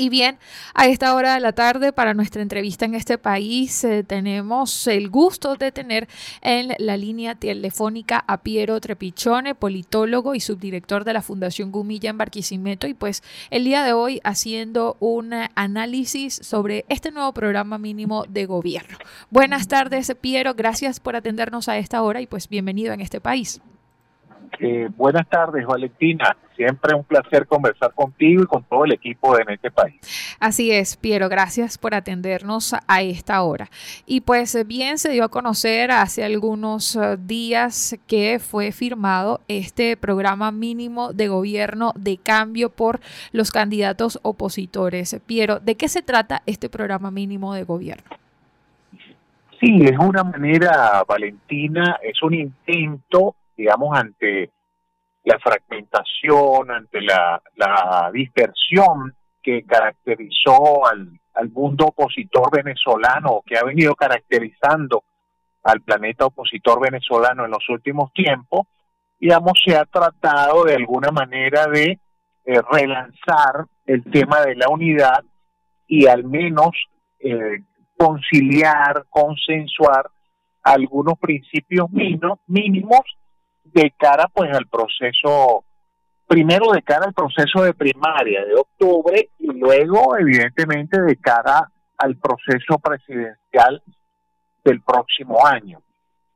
Y bien, a esta hora de la tarde para nuestra entrevista en este país eh, tenemos el gusto de tener en la línea telefónica a Piero Trepichone, politólogo y subdirector de la Fundación Gumilla en Barquisimeto y pues el día de hoy haciendo un análisis sobre este nuevo programa mínimo de gobierno. Buenas tardes, Piero, gracias por atendernos a esta hora y pues bienvenido en este país. Eh, buenas tardes, Valentina. Siempre un placer conversar contigo y con todo el equipo de este país. Así es, Piero, gracias por atendernos a esta hora. Y pues bien se dio a conocer hace algunos eh, días que fue firmado este programa mínimo de gobierno de cambio por los candidatos opositores. Piero, ¿de qué se trata este programa mínimo de gobierno? Sí, es una manera, Valentina, es un intento digamos, ante la fragmentación, ante la, dispersión que caracterizó al, mundo opositor venezolano, que ha venido caracterizando al planeta opositor venezolano en los últimos tiempos, digamos, se ha tratado de alguna manera de eh, relanzar el tema de la unidad y al menos eh, conciliar, consensuar algunos principios mínimos de cara pues al proceso, primero de cara al proceso de primaria de octubre y luego evidentemente de cara al proceso presidencial del próximo año.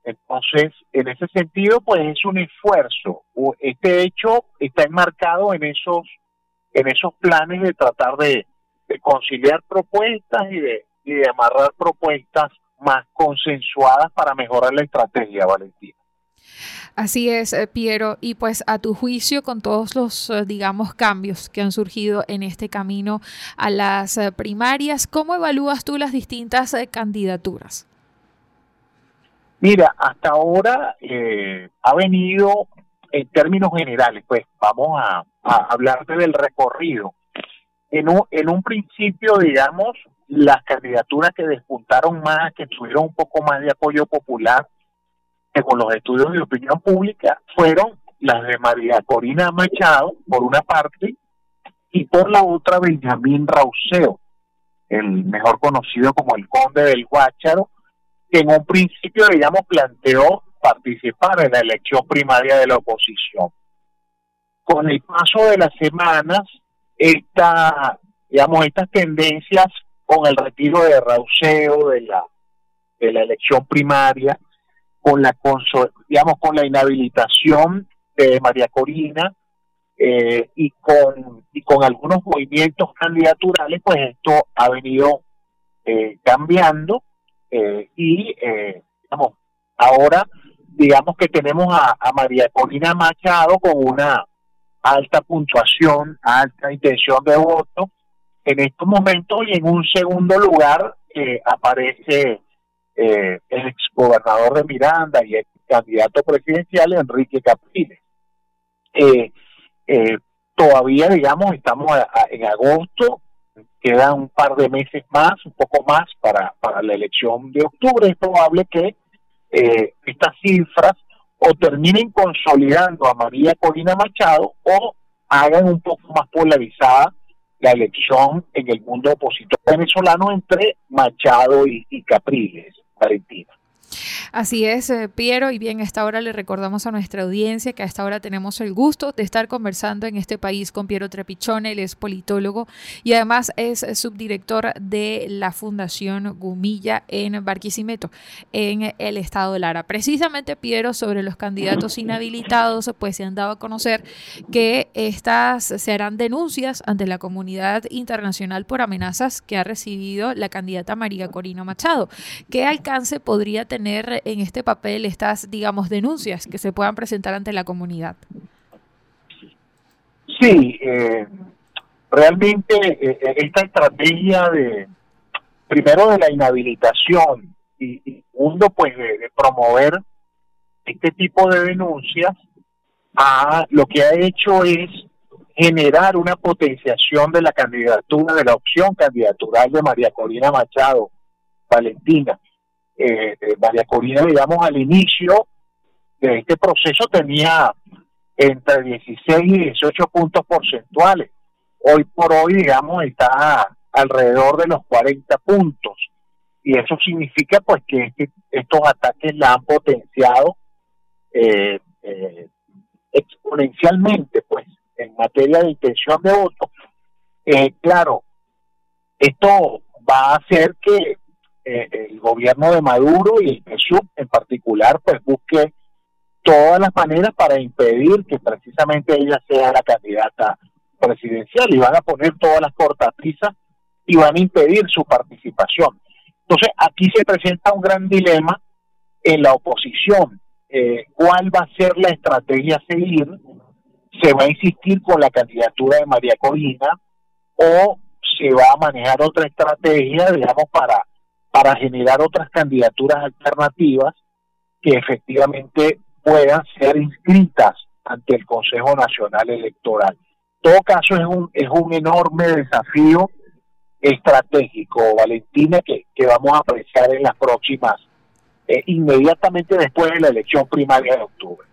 Entonces, en ese sentido, pues es un esfuerzo. Este hecho está enmarcado en esos, en esos planes de tratar de, conciliar propuestas y de, y amarrar propuestas más consensuadas para mejorar la estrategia, Valentina. Así es, eh, Piero. Y pues a tu juicio, con todos los, eh, digamos, cambios que han surgido en este camino a las eh, primarias, ¿cómo evalúas tú las distintas candidaturas? Mira, hasta ahora ha venido en términos generales, pues vamos a, a hablarte del recorrido. En un, en un principio, digamos, las candidaturas que despuntaron más, que tuvieron un poco más de apoyo popular, con los estudios de opinión pública fueron las de María Corina Machado, por una parte, y por la otra Benjamín Rauseo, el mejor conocido como el conde del Guácharo, que en un principio, digamos, planteó participar en la elección primaria de la oposición. Con el paso de las semanas, esta, digamos, estas tendencias con el retiro de Rauseo de la, de la elección primaria, con la digamos con la inhabilitación de María Corina eh, y con y con algunos movimientos candidaturales pues esto ha venido eh, cambiando eh, y digamos ahora digamos que tenemos a, a, María Corina Machado con una alta puntuación alta intención de voto. En estos momentos y en un segundo lugar aparece eh, el exgobernador de Miranda y el candidato presidencial Enrique Capriles. Eh, eh, todavía, digamos, estamos en agosto, quedan un par de meses más, un poco más para, para la elección de octubre. Es probable que eh, estas cifras o terminen consolidando a María Corina Machado o hagan un poco más polarizada la elección en el mundo opositor venezolano entre Machado y Capriles. Valentina. Así es, eh, Piero, y bien, a esta hora le recordamos a nuestra audiencia que a esta hora tenemos el gusto de estar conversando en este país con Piero Trepichone, él es politólogo y además es subdirector de la Fundación Gumilla en Barquisimeto, en el estado de Lara. Precisamente, Piero, sobre los candidatos inhabilitados, pues se han dado a conocer que estas se harán denuncias ante la comunidad internacional por amenazas que ha recibido la candidata María Corina Machado. ¿Qué alcance podría tener en este papel estas, digamos, denuncias que se puedan presentar ante la comunidad? Sí, eh, realmente eh, eh, esta estrategia de, primero de la inhabilitación y, segundo, pues de, promover este tipo de denuncias, a, lo que ha hecho es generar una potenciación de la candidatura, de la opción candidatural de María Corina Machado, Valentina eh, María Corina, digamos, al inicio de este proceso tenía entre 16 y 18 puntos porcentuales. Hoy por hoy, digamos, está alrededor de los 40 puntos. Y eso significa pues que este, estos ataques la han potenciado eh, eh, exponencialmente, pues, en materia de intención de voto. Eh, claro, esto va a hacer que el gobierno de Maduro y el PSUV en particular, pues, busque todas las maneras para impedir que precisamente ella sea la candidata presidencial y van a poner todas las cortapisas y van a impedir su participación. Entonces, aquí se presenta un gran dilema en la oposición. Eh, ¿Cuál va a ser la estrategia a seguir? ¿Se va a insistir con la candidatura de María Corina o se va a manejar otra estrategia, digamos, para, para generar otras candidaturas alternativas que efectivamente puedan ser inscritas ante el Consejo Nacional Electoral. En todo caso, es un, es un enorme desafío estratégico, Valentina, que, que vamos a apreciar en las próximas, eh, inmediatamente después de la elección primaria de octubre.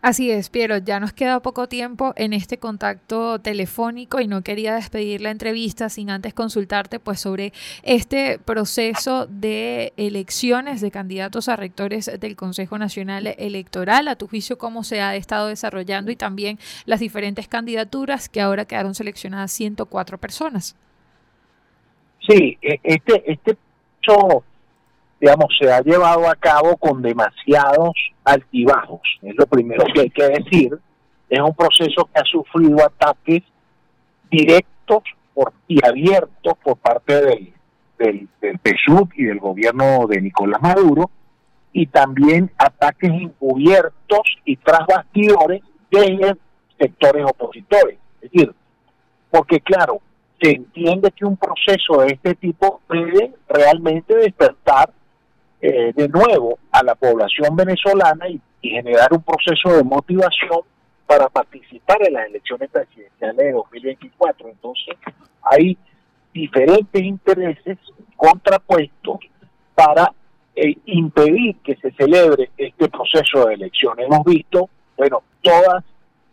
Así es, Piero, ya nos queda poco tiempo en este contacto telefónico y no quería despedir la entrevista sin antes consultarte pues sobre este proceso de elecciones de candidatos a rectores del Consejo Nacional Electoral, a tu juicio cómo se ha estado desarrollando y también las diferentes candidaturas que ahora quedaron seleccionadas 104 personas. Sí, e, este este digamos, se ha llevado a cabo con demasiados altibajos. Es lo primero que hay que decir. Es un proceso que ha sufrido ataques directos por, y abiertos por parte del, del, del y del gobierno de Nicolás Maduro, y también ataques encubiertos y tras bastidores de sectores opositores. Es decir, porque claro, se entiende que un proceso de este tipo puede realmente despertar eh, de nuevo a la población venezolana y, generar un proceso de motivación para participar en las elecciones presidenciales de 2024. Entonces, hay diferentes intereses contrapuestos para eh, impedir que se celebre este proceso de elección. Hemos visto, bueno, todas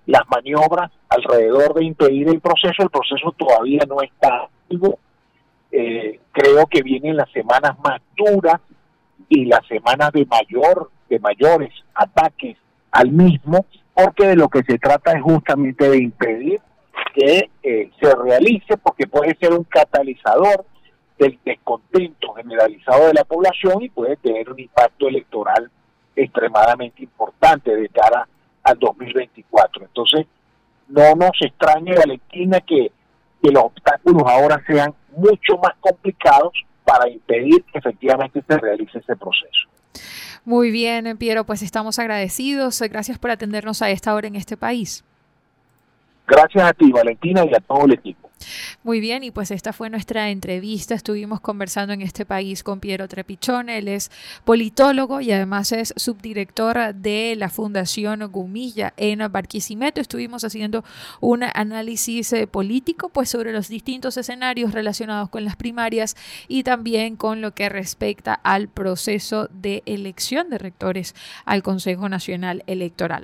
las maniobras alrededor de impedir el proceso. El proceso todavía no está activo. Eh, creo que vienen las semanas más duras y las semanas de mayor de mayores ataques al mismo, porque de lo que se trata es justamente de impedir que eh, se realice, porque puede ser un catalizador del descontento generalizado de la población y puede tener un impacto electoral extremadamente importante de cara al 2024. Entonces, no nos extrañe, Valentina, que, que los obstáculos ahora sean mucho más complicados para impedir que efectivamente se realice ese proceso. Muy bien, Piero, pues estamos agradecidos. Gracias por atendernos a esta hora en este país. Gracias a ti, Valentina, y a todo el equipo. Muy bien, y pues esta fue nuestra entrevista. Estuvimos conversando en este país con Piero Trepichón. Él es politólogo y además es subdirector de la Fundación Gumilla en Barquisimeto. Estuvimos haciendo un análisis eh, político pues sobre los distintos escenarios relacionados con las primarias y también con lo que respecta al proceso de elección de rectores al Consejo Nacional Electoral.